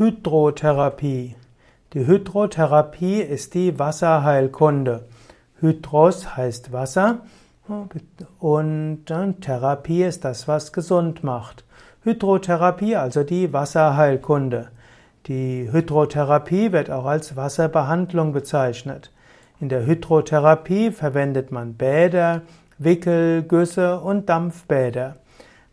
Hydrotherapie. Die Hydrotherapie ist die Wasserheilkunde. Hydros heißt Wasser und Therapie ist das, was gesund macht. Hydrotherapie, also die Wasserheilkunde. Die Hydrotherapie wird auch als Wasserbehandlung bezeichnet. In der Hydrotherapie verwendet man Bäder, Wickel, Güsse und Dampfbäder.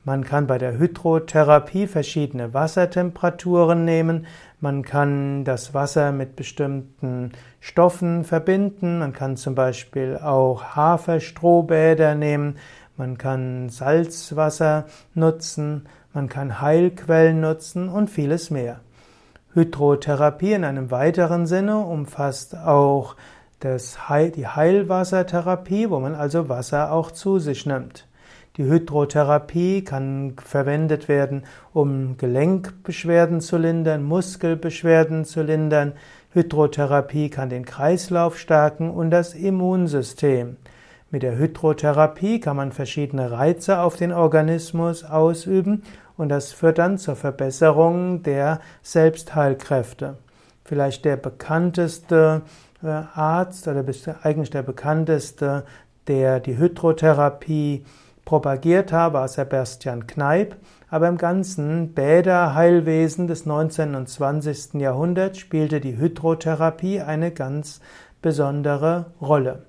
Man kann bei der Hydrotherapie verschiedene Wassertemperaturen nehmen. Man kann das Wasser mit bestimmten Stoffen verbinden. Man kann zum Beispiel auch Haferstrohbäder nehmen. Man kann Salzwasser nutzen. Man kann Heilquellen nutzen und vieles mehr. Hydrotherapie in einem weiteren Sinne umfasst auch das Heil die Heilwassertherapie, wo man also Wasser auch zu sich nimmt. Die Hydrotherapie kann verwendet werden, um Gelenkbeschwerden zu lindern, Muskelbeschwerden zu lindern. Hydrotherapie kann den Kreislauf stärken und das Immunsystem. Mit der Hydrotherapie kann man verschiedene Reize auf den Organismus ausüben und das führt dann zur Verbesserung der Selbstheilkräfte. Vielleicht der bekannteste äh, Arzt oder eigentlich der bekannteste, der die Hydrotherapie propagiert habe, war Sebastian Kneipp, aber im ganzen Bäderheilwesen des 19. und 20. Jahrhunderts spielte die Hydrotherapie eine ganz besondere Rolle.